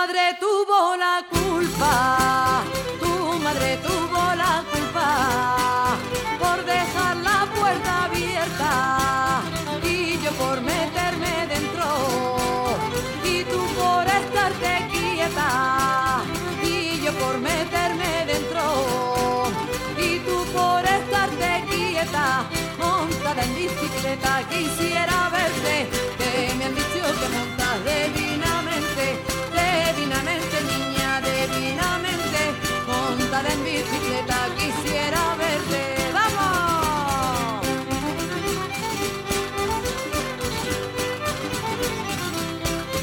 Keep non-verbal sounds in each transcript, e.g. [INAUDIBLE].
madre tuvo la culpa, tu madre tuvo la culpa por dejar la puerta abierta y yo por meterme dentro y tú por estarte quieta y yo por meterme dentro y tú por estarte quieta montada en bicicleta quisiera verte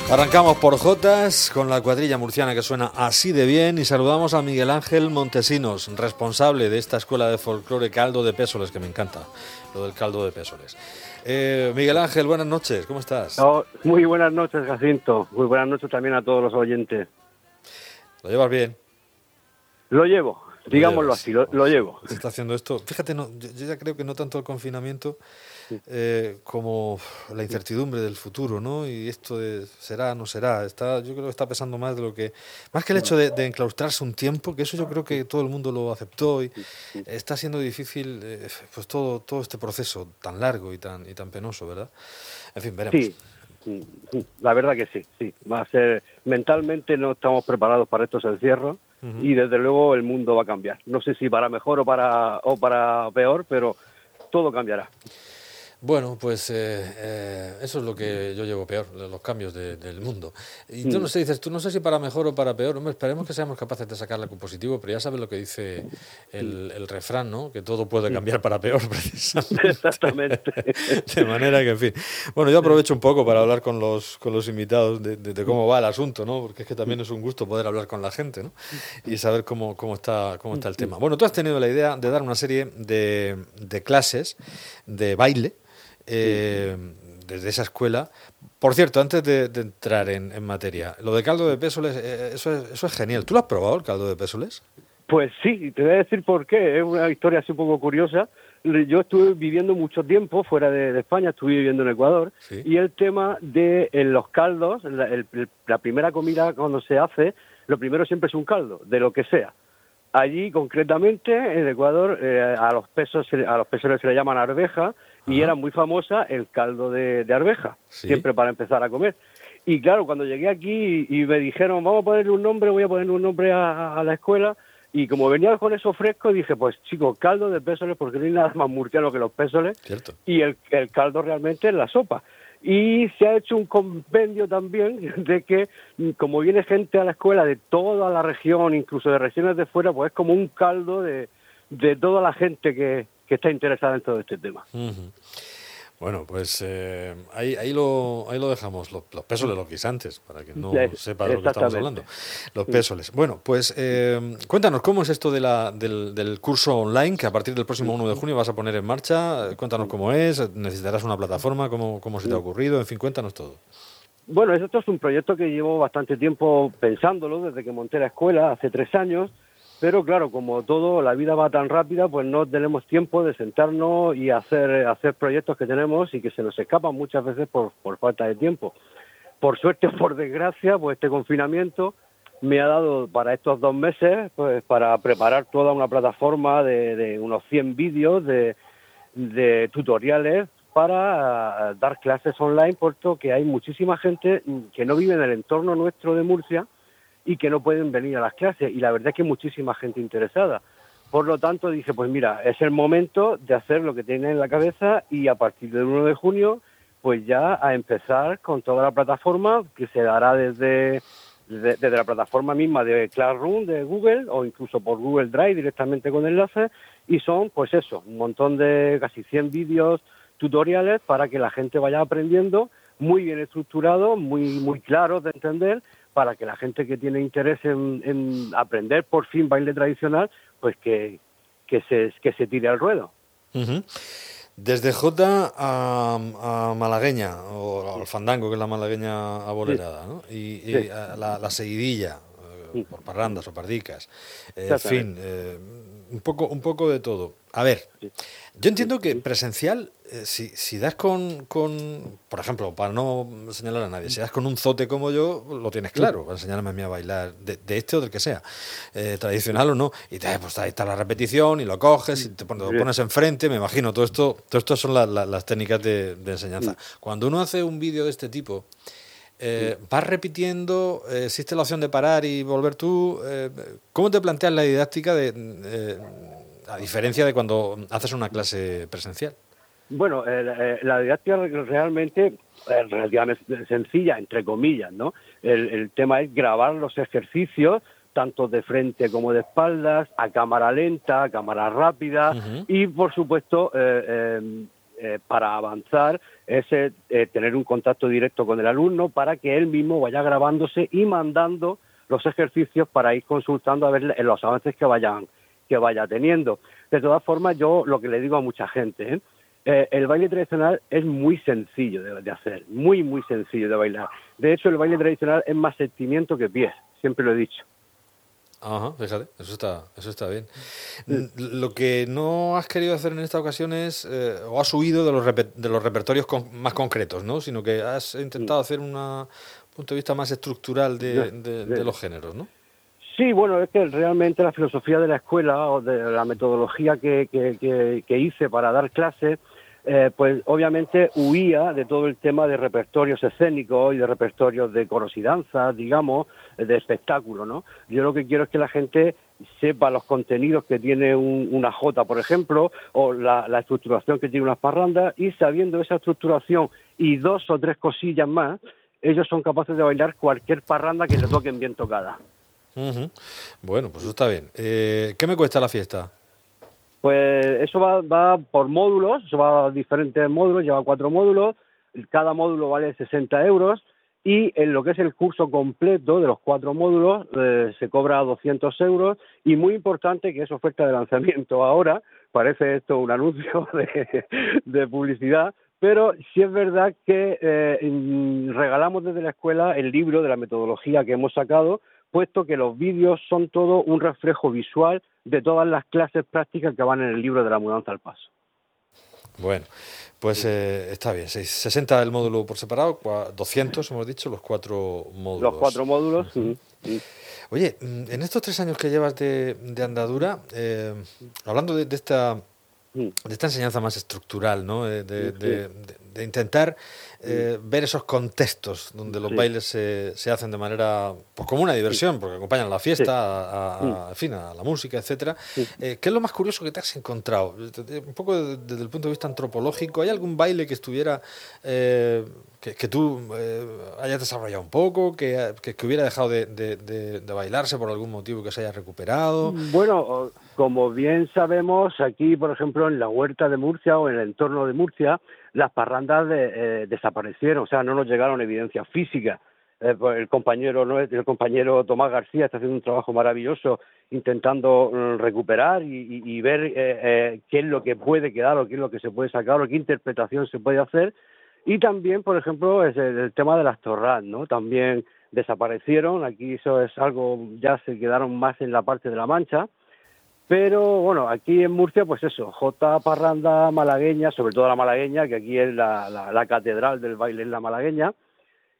Arrancamos por Jotas con la cuadrilla murciana que suena así de bien y saludamos a Miguel Ángel Montesinos, responsable de esta escuela de folclore Caldo de Pésoles, que me encanta, lo del caldo de Pésoles. Eh, Miguel Ángel, buenas noches, ¿cómo estás? No, muy buenas noches, Jacinto. Muy buenas noches también a todos los oyentes. ¿Lo llevas bien? Lo llevo, digámoslo llevas. así, lo, lo llevo. Se [LAUGHS] está haciendo esto. Fíjate, no, yo, ya creo que no tanto el confinamiento eh, como la incertidumbre del futuro, ¿no? Y esto de será, no será. Está, yo creo que está pesando más de lo que. Más que el hecho de, de enclaustrarse un tiempo, que eso yo creo que todo el mundo lo aceptó y está siendo difícil, eh, pues todo, todo este proceso tan largo y tan, y tan penoso, ¿verdad? En fin, veremos. Sí, la verdad que sí, sí. Va a ser, mentalmente no estamos preparados para estos encierros y desde luego el mundo va a cambiar. No sé si para mejor o para, o para peor, pero todo cambiará. Bueno, pues eh, eh, eso es lo que yo llevo peor, los cambios de- del mundo. Y tú no sé, dices, tú no sé si para mejor o para peor, hombre, esperemos que seamos capaces de sacarle algo positivo, pero ya sabes lo que dice el, el refrán, ¿no? Que todo puede cambiar para peor, [LAUGHS] precisamente. Exactamente. [LAUGHS] De manera que, en fin. Bueno, yo aprovecho un poco para hablar con los, con los invitados de, de- de cómo va el asunto, ¿no? Porque es que también es un gusto poder hablar con la gente, ¿no? Y saber cómo, cómo, está, cómo está el tema. Bueno, tú has tenido la idea de dar una serie de, de clases de baile eh, desde esa escuela. Por cierto, antes de, de entrar en, en materia, lo de caldo de pésoles, eh, eso, es, eso es genial. ¿Tú lo has probado, el caldo de pésoles? Pues sí, te voy a decir por qué. Es una historia así un poco curiosa. Yo estuve viviendo mucho tiempo fuera de, de España, estuve viviendo en Ecuador, Sí. y el tema de en los caldos, la, el- la primera comida cuando se hace, lo primero siempre es un caldo, de lo que sea. Allí, concretamente, en Ecuador, eh, a los pesos se- a los pesos se le llaman arveja, y era muy famosa el caldo de, de arveja, Sí. siempre para empezar a comer. Y claro, cuando llegué aquí y me dijeron, vamos a ponerle un nombre, voy a ponerle un nombre a, a la escuela, y como venía con eso fresco, dije, pues chicos, caldo de pésoles, porque no hay nada más murciano que los pésoles, Cierto. y el, el caldo realmente es la sopa. Y se ha hecho un compendio también [LAUGHS] de que, mm, como viene gente a la escuela de toda la región, incluso de regiones de fuera, pues es como un caldo de, de toda la gente que, que está interesada en todo este tema. Bueno, pues eh, ahí, ahí, lo, ahí lo dejamos, los, los pésoles, los guisantes, para que no sepa de lo que estamos hablando. Los pésoles. Bueno, pues eh, cuéntanos, ¿cómo es esto de la, del, del curso online que a partir del próximo 1 de junio vas a poner en marcha? Cuéntanos cómo es, necesitarás una plataforma, cómo, cómo se te ha ocurrido, en fin, cuéntanos todo. Bueno, esto es un proyecto que llevo bastante tiempo pensándolo desde que monté la escuela hace tres años, pero claro, como todo, la vida va tan rápida, pues no tenemos tiempo de sentarnos y hacer, hacer proyectos que tenemos y que se nos escapan muchas veces por, por falta de tiempo. Por suerte o [LAUGHS] por desgracia, pues este confinamiento me ha dado para estos dos meses, pues para preparar toda una plataforma de, de unos 100 vídeos de, tutoriales para eh, dar clases online, puesto que hay muchísima gente que no vive en el entorno nuestro de Murcia y que no pueden venir a las clases. Y la verdad es que hay muchísima gente interesada. Por lo tanto, dije, pues mira, es el momento de hacer lo que tiene en la cabeza y a partir del 1 de junio, pues ya a empezar con toda la plataforma que se dará desde, desde, la plataforma misma de Classroom de Google o incluso por Google Drive directamente con enlaces y son pues eso, un montón de casi 100 vídeos tutoriales para que la gente vaya aprendiendo muy bien estructurados, muy muy claros de entender para que la gente que tiene interés en, en aprender por fin baile tradicional, pues que, que, se, que se tire al ruedo. Ujú. Desde Jota a, a Malagueña, o al Fandango, que es la malagueña abolerada, ¿no? Y, y Sí. a la, la seguidilla, por parrandas o pardicas, en fin, un, poco, un poco de todo. A ver, yo entiendo que presencial, si, si, das con, con, por ejemplo, para no señalar a nadie, si das con un zote como yo, lo tienes claro, para enseñarme a mí a bailar, de, este o del que sea, tradicional o no, y te, pues ahí está la repetición y lo coges y te pones, lo pones enfrente, me imagino, todo esto, todo esto son las técnicas de, de enseñanza. Cuando uno hace un vídeo de este tipo, eh, ¿Vas repitiendo? Eh, ¿Existe la opción de parar y volver tú? Eh, ¿Cómo te planteas la didáctica de, eh, a diferencia de cuando haces una clase presencial? Bueno, la didáctica realmente es relativamente sencilla, entre comillas, ¿no? El, tema es grabar los ejercicios tanto de frente como de espaldas, a cámara lenta, a cámara rápida y, por supuesto, eh, para avanzar es eh, tener un contacto directo con el alumno para que él mismo vaya grabándose y mandando los ejercicios para ir consultando a ver los avances que vayan que vaya teniendo. De todas formas, yo lo que le digo a mucha gente, ¿eh? el baile tradicional es muy sencillo de, hacer, muy, muy sencillo de bailar. De hecho, el baile tradicional es más sentimiento que pies, siempre lo he dicho. Ajá, fíjate, eso está, eso está bien. Lo que no has querido hacer en esta ocasión es, eh, o has huido de los, de los repertorios más concretos, ¿no? Sino que has intentado hacer un punto de vista más estructural de, los géneros, ¿no? Sí, bueno, es que realmente la filosofía de la escuela o de la metodología que, que, que hice para dar clases eh, pues obviamente huía de todo el tema de repertorios escénicos y de repertorios de coros y danzas, digamos, de espectáculo, ¿no? Yo lo que quiero es que la gente sepa los contenidos que tiene una jota, por ejemplo, o la, estructuración que tiene unas parrandas, y sabiendo esa estructuración y dos o tres cosillas más, ellos son capaces de bailar cualquier parranda que le toquen bien tocada. Bueno, pues eso está bien. Eh, ¿Qué me cuesta la fiesta? Pues eso va, va por módulos, eso va a diferentes módulos, lleva cuatro módulos, cada módulo vale 60 euros y en lo que es el curso completo de los cuatro módulos eh, se cobra 200 euros y muy importante que es oferta de lanzamiento. [LAUGHS] Ahora, parece esto un anuncio [LAUGHS] de, publicidad, pero sí es verdad que eh, regalamos desde la escuela el libro de la metodología que hemos sacado, puesto que los vídeos son todo un reflejo visual de todas las clases prácticas que van en el libro de la mudanza al paso. Bueno, pues eh, está bien, 60 el módulo por separado, 200 hemos dicho, los cuatro módulos. Los cuatro módulos. Oye, mm, en estos tres años que llevas de, andadura, eh, hablando de, esta de esta enseñanza más estructural, ¿no? Eh, de, de intentar eh, ver esos contextos donde los bailes se, se, hacen de manera, pues como una diversión, porque acompañan a la fiesta, a, fin, a la música, etcétera. Eh, ¿Qué es lo más curioso que te has encontrado? Un poco desde, el punto de vista antropológico, ¿hay algún baile que estuviera, eh, que, tú hayas desarrollado un poco, que, que, hubiera dejado de, de, bailarse por algún motivo que se haya recuperado? Bueno, como bien sabemos, aquí, por ejemplo, en la huerta de Murcia o en el entorno de Murcia, las parrandas de, eh, desaparecieron, o sea, no nos llegaron evidencias físicas. Eh, pues el compañero el compañero Tomás García está haciendo un trabajo maravilloso intentando mm, recuperar y, ver eh, qué es lo que puede quedar o qué es lo que se puede sacar o qué interpretación se puede hacer. Y también por ejemplo es el, tema de las torras no también desaparecieron aquí eso es algo ya se quedaron más en la parte de la mancha pero bueno, aquí en Murcia, pues eso, J. Parranda malagueña, sobre todo la malagueña, que aquí es la, la, catedral del baile en la malagueña.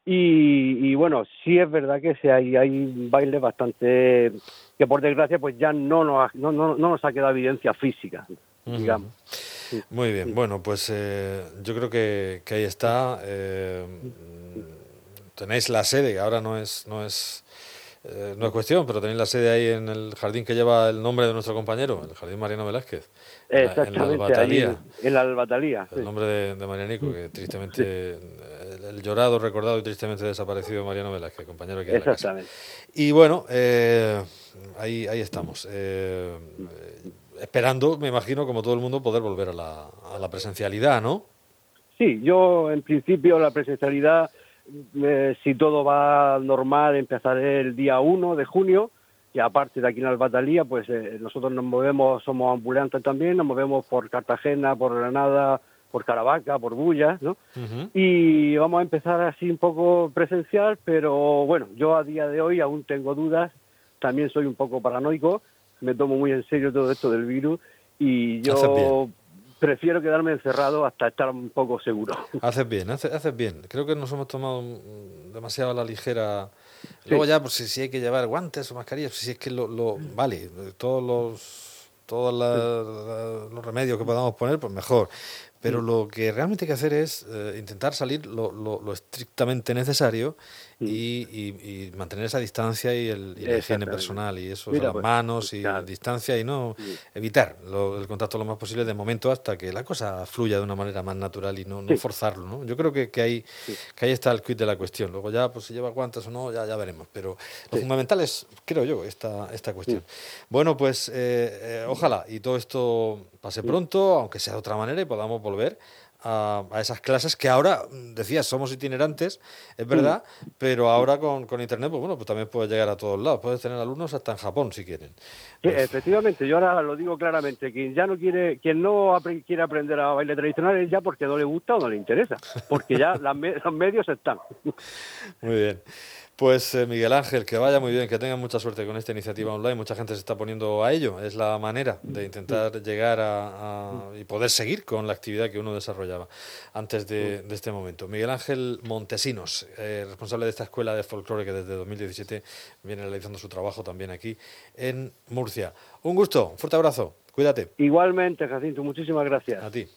Y, bueno, sí es verdad que sí hay, hay bailes bastante que por desgracia pues ya no nos, no, no, nos ha quedado evidencia física, digamos. Muy bien, bueno, pues eh, yo creo que, que ahí está. Eh, tenéis la sede, que ahora no es, no es eh, no es cuestión, pero tenéis la sede ahí en el jardín que lleva el nombre de nuestro compañero, el Jardín Mariano Velázquez. Exactamente, en la Albatalía. en la Albatalía. El nombre de, Marianico, que tristemente, el, llorado, recordado y tristemente desaparecido Mariano Velázquez, compañero aquí Exactamente. Y bueno, eh, ahí, ahí estamos. Eh, esperando, me imagino, como todo el mundo, poder volver a la, a la presencialidad, ¿no? Sí, yo en principio la presencialidad eh, si todo va normal, empezaré el día 1 de junio, y aparte de aquí en Albatalía, pues eh, nosotros nos movemos, somos ambulantes también, nos movemos por Cartagena, por Granada, por Caravaca, por Bullas, ¿no? Y vamos a empezar así un poco presencial, pero bueno, yo a día de hoy aún tengo dudas también soy un poco paranoico, me tomo muy en serio todo esto del virus y yo. Prefiero quedarme encerrado hasta estar un poco seguro. Haces bien, haces, haces bien. Creo que nos hemos tomado mm, demasiado a la ligera. Luego ya, pues si, si hay que llevar guantes o mascarillas, si es que lo, lo- vale, todos los todos la- la- los remedios que podamos poner, pues mejor. Pero lo que realmente hay que hacer es eh, intentar salir lo, lo- lo estrictamente necesario y, y- y mantener esa distancia y, el, y la higiene personal y eso, o Mira, sea, las pues, manos y claro. distancia y no evitar lo- el contacto lo más posible de momento hasta que la cosa fluya de una manera más natural y no, no Sí. forzarlo. ¿no? Yo creo que, que, ahí, que ahí está el quid de la cuestión. Luego ya, pues si lleva guantes o no, ya, ya veremos. Pero lo fundamental es, creo yo, esta, esta cuestión. Bueno, pues eh, eh, ojalá y todo esto pase pronto, aunque sea de otra manera, y podamos volver. A, a esas clases que ahora, mm, decías, somos itinerantes, es verdad, pero ahora con, con Internet, pues bueno, pues también puedes llegar a todos lados. Puedes tener alumnos hasta en Japón, si quieren. Pues, efectivamente, yo ahora lo digo claramente, quien ya no quiere, quien no apre- quiere aprender a baile tradicional es ya porque no le gusta o no le interesa, porque ya [LAUGHS] las me- los medios están. Muy bien. Pues eh, Miguel Ángel, que vaya muy bien, que tengan mucha suerte con esta iniciativa online. Mucha gente se está poniendo a ello. Es la manera de intentar llegar a, a- y poder seguir con la actividad que uno desarrollaba antes de, de este momento. Miguel Ángel Montesinos, eh, responsable de esta escuela de folclore que desde 2017 viene realizando su trabajo también aquí en Murcia. Un gusto, un fuerte abrazo. Cuídate. Igualmente, Jacinto, muchísimas gracias. A ti.